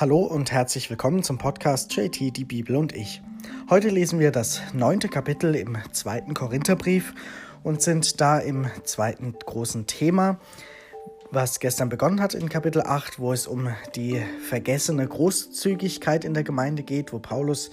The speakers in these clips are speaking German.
Hallo und herzlich willkommen zum Podcast JT, die Bibel und ich. Heute lesen wir das neunte Kapitel im zweiten Korintherbrief und sind da im zweiten großen Thema, was gestern begonnen hat in Kapitel 8, wo es um die vergessene Großzügigkeit in der Gemeinde geht, wo Paulus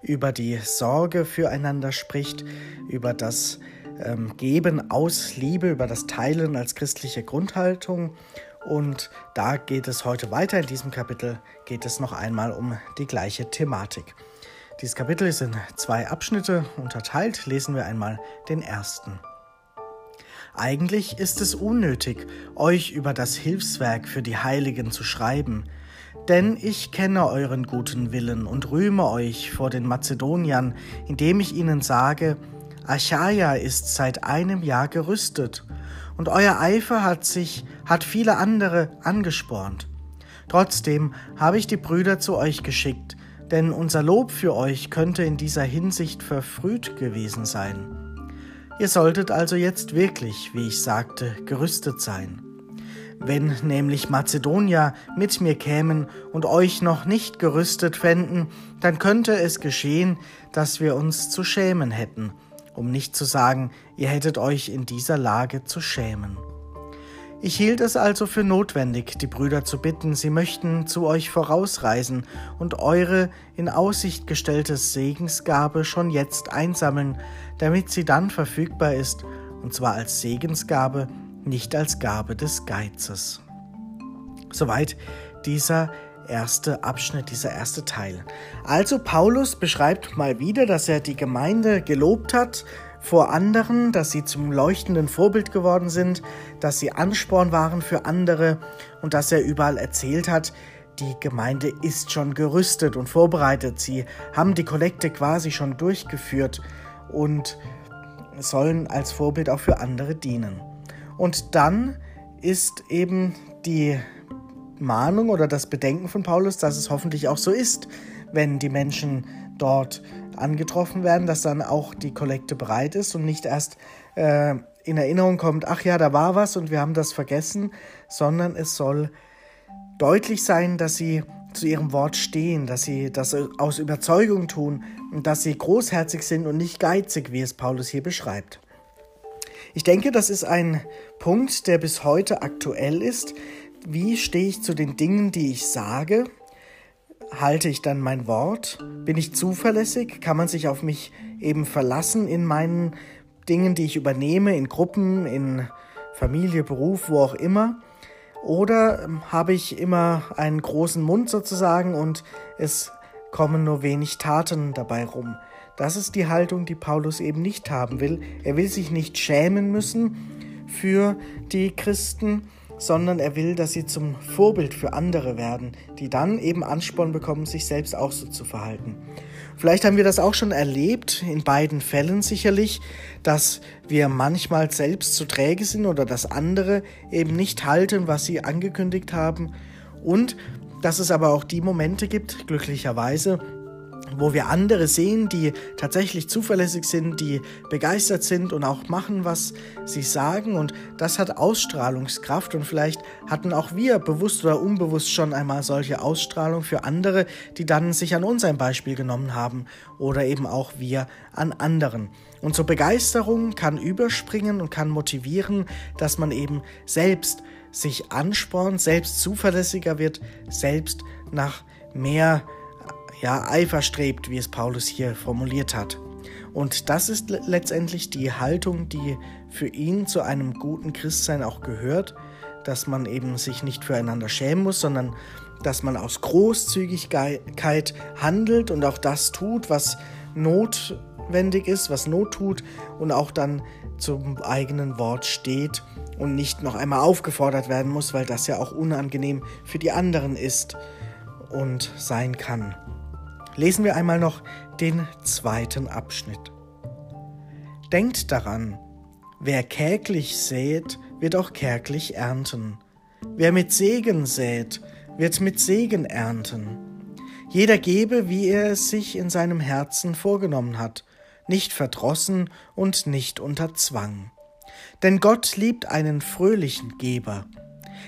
über die Sorge füreinander spricht, über das ähm, Geben aus Liebe, über das Teilen als christliche Grundhaltung und da geht es heute weiter. In diesem Kapitel geht es noch einmal um die gleiche Thematik. Dieses Kapitel ist in zwei Abschnitte unterteilt. Lesen wir einmal den ersten. Eigentlich ist es unnötig, euch über das Hilfswerk für die Heiligen zu schreiben, denn ich kenne euren guten Willen und rühme euch vor den Mazedoniern, indem ich ihnen sage, Achaia ist seit einem Jahr gerüstet und euer Eifer hat sich, hat viele andere angespornt. Trotzdem habe ich die Brüder zu euch geschickt, denn unser Lob für euch könnte in dieser Hinsicht verfrüht gewesen sein. Ihr solltet also jetzt wirklich, wie ich sagte, gerüstet sein. Wenn nämlich Mazedonier mit mir kämen und euch noch nicht gerüstet fänden, dann könnte es geschehen, dass wir uns zu schämen hätten um nicht zu sagen, ihr hättet euch in dieser Lage zu schämen. Ich hielt es also für notwendig, die Brüder zu bitten, sie möchten zu euch vorausreisen und eure in Aussicht gestellte Segensgabe schon jetzt einsammeln, damit sie dann verfügbar ist, und zwar als Segensgabe, nicht als Gabe des Geizes. Soweit dieser erste Abschnitt, dieser erste Teil. Also Paulus beschreibt mal wieder, dass er die Gemeinde gelobt hat vor anderen, dass sie zum leuchtenden Vorbild geworden sind, dass sie Ansporn waren für andere und dass er überall erzählt hat, die Gemeinde ist schon gerüstet und vorbereitet. Sie haben die Kollekte quasi schon durchgeführt und sollen als Vorbild auch für andere dienen. Und dann ist eben die Mahnung oder das Bedenken von Paulus, dass es hoffentlich auch so ist, wenn die Menschen dort angetroffen werden, dass dann auch die Kollekte bereit ist und nicht erst äh, in Erinnerung kommt, ach ja, da war was und wir haben das vergessen, sondern es soll deutlich sein, dass sie zu ihrem Wort stehen, dass sie das aus Überzeugung tun und dass sie großherzig sind und nicht geizig, wie es Paulus hier beschreibt. Ich denke, das ist ein Punkt, der bis heute aktuell ist, wie stehe ich zu den Dingen, die ich sage? Halte ich dann mein Wort? Bin ich zuverlässig? Kann man sich auf mich eben verlassen in meinen Dingen, die ich übernehme, in Gruppen, in Familie, Beruf, wo auch immer? Oder ähm, habe ich immer einen großen Mund sozusagen und es kommen nur wenig Taten dabei rum? Das ist die Haltung, die Paulus eben nicht haben will. Er will sich nicht schämen müssen für die Christen, sondern er will, dass sie zum Vorbild für andere werden, die dann eben Ansporn bekommen, sich selbst auch so zu verhalten. Vielleicht haben wir das auch schon erlebt, in beiden Fällen sicherlich, dass wir manchmal selbst zu träge sind oder dass andere eben nicht halten, was sie angekündigt haben und dass es aber auch die Momente gibt, glücklicherweise, wo wir andere sehen, die tatsächlich zuverlässig sind, die begeistert sind und auch machen, was sie sagen. Und das hat Ausstrahlungskraft und vielleicht hatten auch wir bewusst oder unbewusst schon einmal solche Ausstrahlung für andere, die dann sich an uns ein Beispiel genommen haben oder eben auch wir an anderen. Und so Begeisterung kann überspringen und kann motivieren, dass man eben selbst sich anspornt, selbst zuverlässiger wird, selbst nach mehr ja, Eifer strebt, wie es Paulus hier formuliert hat. Und das ist letztendlich die Haltung, die für ihn zu einem guten Christsein auch gehört, dass man eben sich nicht füreinander schämen muss, sondern dass man aus Großzügigkeit handelt und auch das tut, was notwendig ist, was Not tut und auch dann zum eigenen Wort steht und nicht noch einmal aufgefordert werden muss, weil das ja auch unangenehm für die anderen ist und sein kann. Lesen wir einmal noch den zweiten Abschnitt. Denkt daran, wer kärglich sät, wird auch kärglich ernten. Wer mit Segen sät, wird mit Segen ernten. Jeder gebe, wie er es sich in seinem Herzen vorgenommen hat, nicht verdrossen und nicht unter Zwang. Denn Gott liebt einen fröhlichen Geber.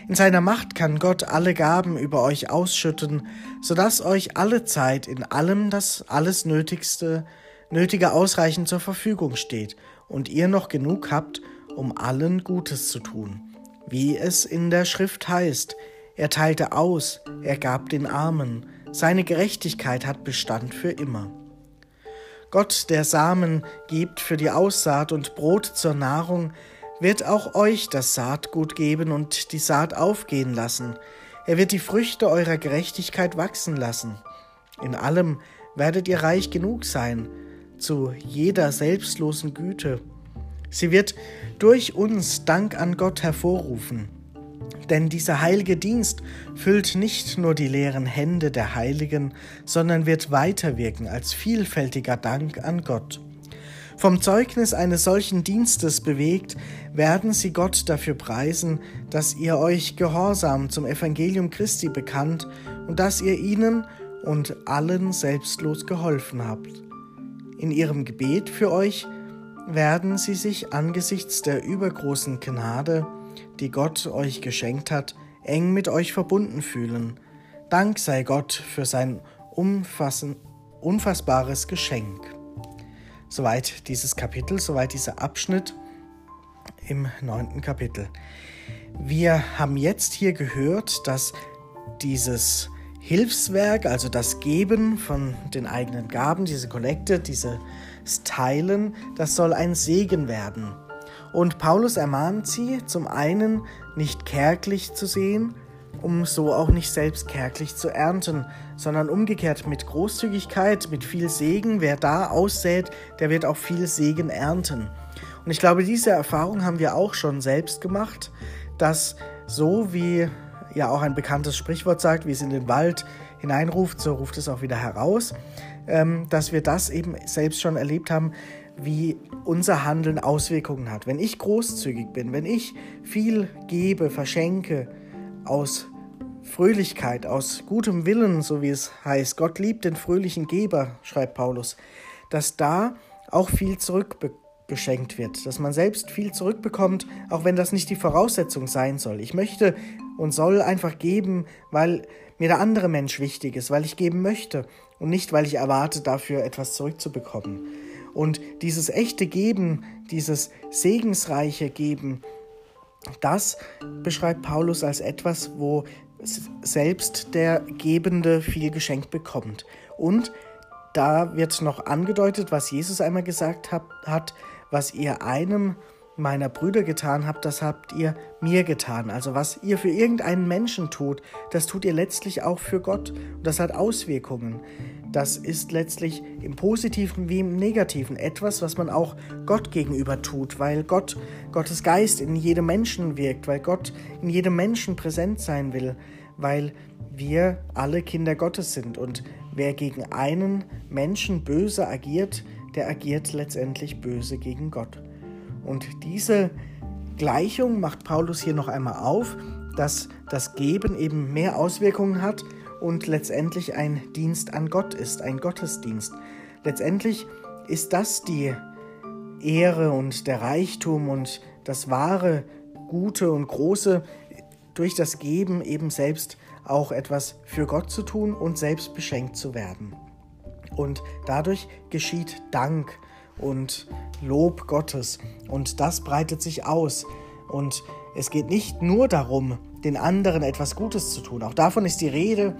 In seiner Macht kann Gott alle Gaben über euch ausschütten, so dass euch alle Zeit in allem das alles Nötigste, Nötige ausreichend zur Verfügung steht und ihr noch genug habt, um allen Gutes zu tun. Wie es in der Schrift heißt, er teilte aus, er gab den Armen, seine Gerechtigkeit hat Bestand für immer. Gott, der Samen gibt für die Aussaat und Brot zur Nahrung, wird auch euch das Saatgut geben und die Saat aufgehen lassen. Er wird die Früchte eurer Gerechtigkeit wachsen lassen. In allem werdet ihr reich genug sein, zu jeder selbstlosen Güte. Sie wird durch uns Dank an Gott hervorrufen. Denn dieser heilige Dienst füllt nicht nur die leeren Hände der Heiligen, sondern wird weiterwirken als vielfältiger Dank an Gott. Vom Zeugnis eines solchen Dienstes bewegt, werden sie Gott dafür preisen, dass ihr euch gehorsam zum Evangelium Christi bekannt und dass ihr ihnen und allen selbstlos geholfen habt. In ihrem Gebet für euch werden sie sich angesichts der übergroßen Gnade, die Gott euch geschenkt hat, eng mit euch verbunden fühlen. Dank sei Gott für sein unfassbares Geschenk. Soweit dieses Kapitel, soweit dieser Abschnitt im neunten Kapitel. Wir haben jetzt hier gehört, dass dieses Hilfswerk, also das Geben von den eigenen Gaben, diese Kollekte, dieses Teilen, das soll ein Segen werden. Und Paulus ermahnt sie zum einen nicht kärglich zu sehen, um so auch nicht selbst kärglich zu ernten, sondern umgekehrt mit Großzügigkeit, mit viel Segen. Wer da aussät, der wird auch viel Segen ernten. Und ich glaube, diese Erfahrung haben wir auch schon selbst gemacht, dass so wie ja auch ein bekanntes Sprichwort sagt, wie es in den Wald hineinruft, so ruft es auch wieder heraus, ähm, dass wir das eben selbst schon erlebt haben, wie unser Handeln Auswirkungen hat. Wenn ich großzügig bin, wenn ich viel gebe, verschenke, aus Fröhlichkeit, aus gutem Willen, so wie es heißt, Gott liebt den fröhlichen Geber, schreibt Paulus, dass da auch viel zurückgeschenkt wird, dass man selbst viel zurückbekommt, auch wenn das nicht die Voraussetzung sein soll. Ich möchte und soll einfach geben, weil mir der andere Mensch wichtig ist, weil ich geben möchte und nicht, weil ich erwarte, dafür etwas zurückzubekommen. Und dieses echte Geben, dieses segensreiche Geben, das beschreibt Paulus als etwas, wo selbst der Gebende viel geschenkt bekommt. Und da wird noch angedeutet, was Jesus einmal gesagt hat, was ihr einem meiner Brüder getan habt, das habt ihr mir getan. Also was ihr für irgendeinen Menschen tut, das tut ihr letztlich auch für Gott. Und das hat Auswirkungen. Das ist letztlich im positiven wie im negativen etwas, was man auch Gott gegenüber tut, weil Gott, Gottes Geist in jedem Menschen wirkt, weil Gott in jedem Menschen präsent sein will, weil wir alle Kinder Gottes sind. Und wer gegen einen Menschen böse agiert, der agiert letztendlich böse gegen Gott. Und diese Gleichung macht Paulus hier noch einmal auf, dass das Geben eben mehr Auswirkungen hat und letztendlich ein Dienst an Gott ist, ein Gottesdienst. Letztendlich ist das die Ehre und der Reichtum und das wahre, gute und große, durch das Geben eben selbst auch etwas für Gott zu tun und selbst beschenkt zu werden. Und dadurch geschieht Dank und Lob Gottes. Und das breitet sich aus. Und es geht nicht nur darum, den anderen etwas Gutes zu tun. Auch davon ist die Rede,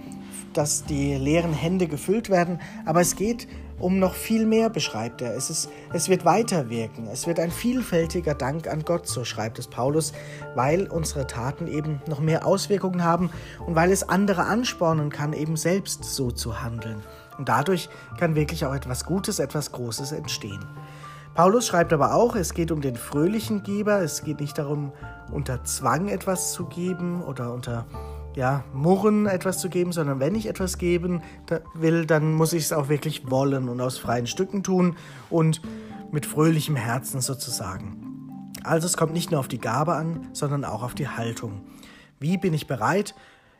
dass die leeren Hände gefüllt werden. Aber es geht um noch viel mehr, beschreibt er. Es, ist, es wird weiterwirken. Es wird ein vielfältiger Dank an Gott, so schreibt es Paulus, weil unsere Taten eben noch mehr Auswirkungen haben und weil es andere anspornen kann, eben selbst so zu handeln. Und dadurch kann wirklich auch etwas Gutes, etwas Großes entstehen. Paulus schreibt aber auch, es geht um den fröhlichen Geber, es geht nicht darum, unter Zwang etwas zu geben oder unter ja, Murren etwas zu geben, sondern wenn ich etwas geben will, dann muss ich es auch wirklich wollen und aus freien Stücken tun und mit fröhlichem Herzen sozusagen. Also es kommt nicht nur auf die Gabe an, sondern auch auf die Haltung. Wie bin ich bereit,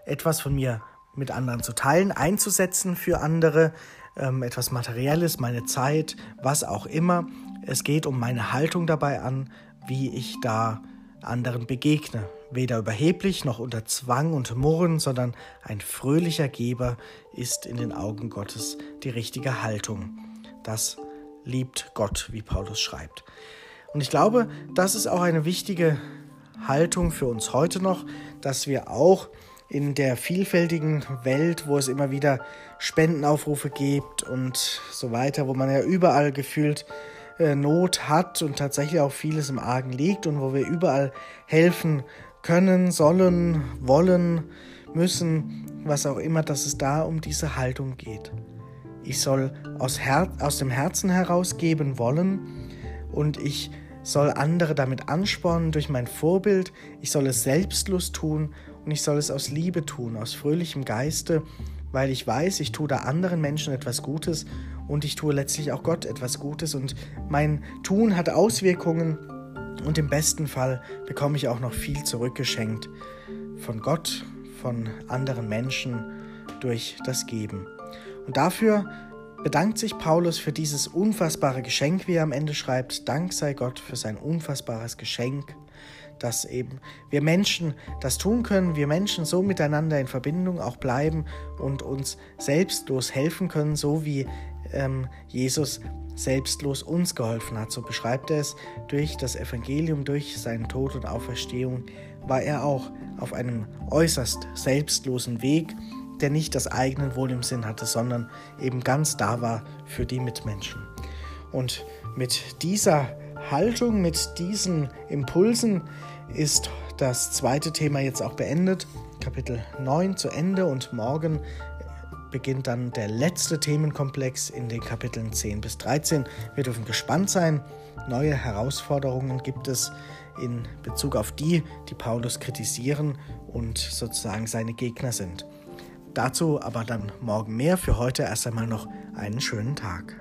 etwas von mir mit anderen zu teilen, einzusetzen für andere, ähm, etwas Materielles, meine Zeit, was auch immer. Es geht um meine Haltung dabei an, wie ich da anderen begegne, weder überheblich noch unter Zwang und Murren, sondern ein fröhlicher Geber ist in den Augen Gottes die richtige Haltung. Das liebt Gott, wie Paulus schreibt. Und ich glaube, das ist auch eine wichtige Haltung für uns heute noch, dass wir auch in der vielfältigen Welt, wo es immer wieder Spendenaufrufe gibt und so weiter, wo man ja überall gefühlt äh, Not hat und tatsächlich auch vieles im Argen liegt und wo wir überall helfen können, sollen, wollen, müssen, was auch immer, dass es da um diese Haltung geht. Ich soll aus, Her aus dem Herzen heraus geben wollen und ich soll andere damit anspornen durch mein Vorbild. Ich soll es selbstlos tun und ich soll es aus Liebe tun, aus fröhlichem Geiste, weil ich weiß, ich tue da anderen Menschen etwas Gutes und ich tue letztlich auch Gott etwas Gutes und mein Tun hat Auswirkungen und im besten Fall bekomme ich auch noch viel zurückgeschenkt von Gott, von anderen Menschen durch das Geben. Und dafür bedankt sich Paulus für dieses unfassbare Geschenk, wie er am Ende schreibt. Dank sei Gott für sein unfassbares Geschenk, dass eben wir Menschen das tun können, wir Menschen so miteinander in Verbindung auch bleiben und uns selbstlos helfen können, so wie ähm, Jesus selbstlos uns geholfen hat. So beschreibt er es. Durch das Evangelium, durch seinen Tod und Auferstehung war er auch auf einem äußerst selbstlosen Weg der nicht das eigene Wohl im Sinn hatte, sondern eben ganz da war für die Mitmenschen. Und mit dieser Haltung, mit diesen Impulsen ist das zweite Thema jetzt auch beendet. Kapitel 9 zu Ende und morgen beginnt dann der letzte Themenkomplex in den Kapiteln 10 bis 13. Wir dürfen gespannt sein. Neue Herausforderungen gibt es in Bezug auf die, die Paulus kritisieren und sozusagen seine Gegner sind. Dazu aber dann morgen mehr. Für heute erst einmal noch einen schönen Tag.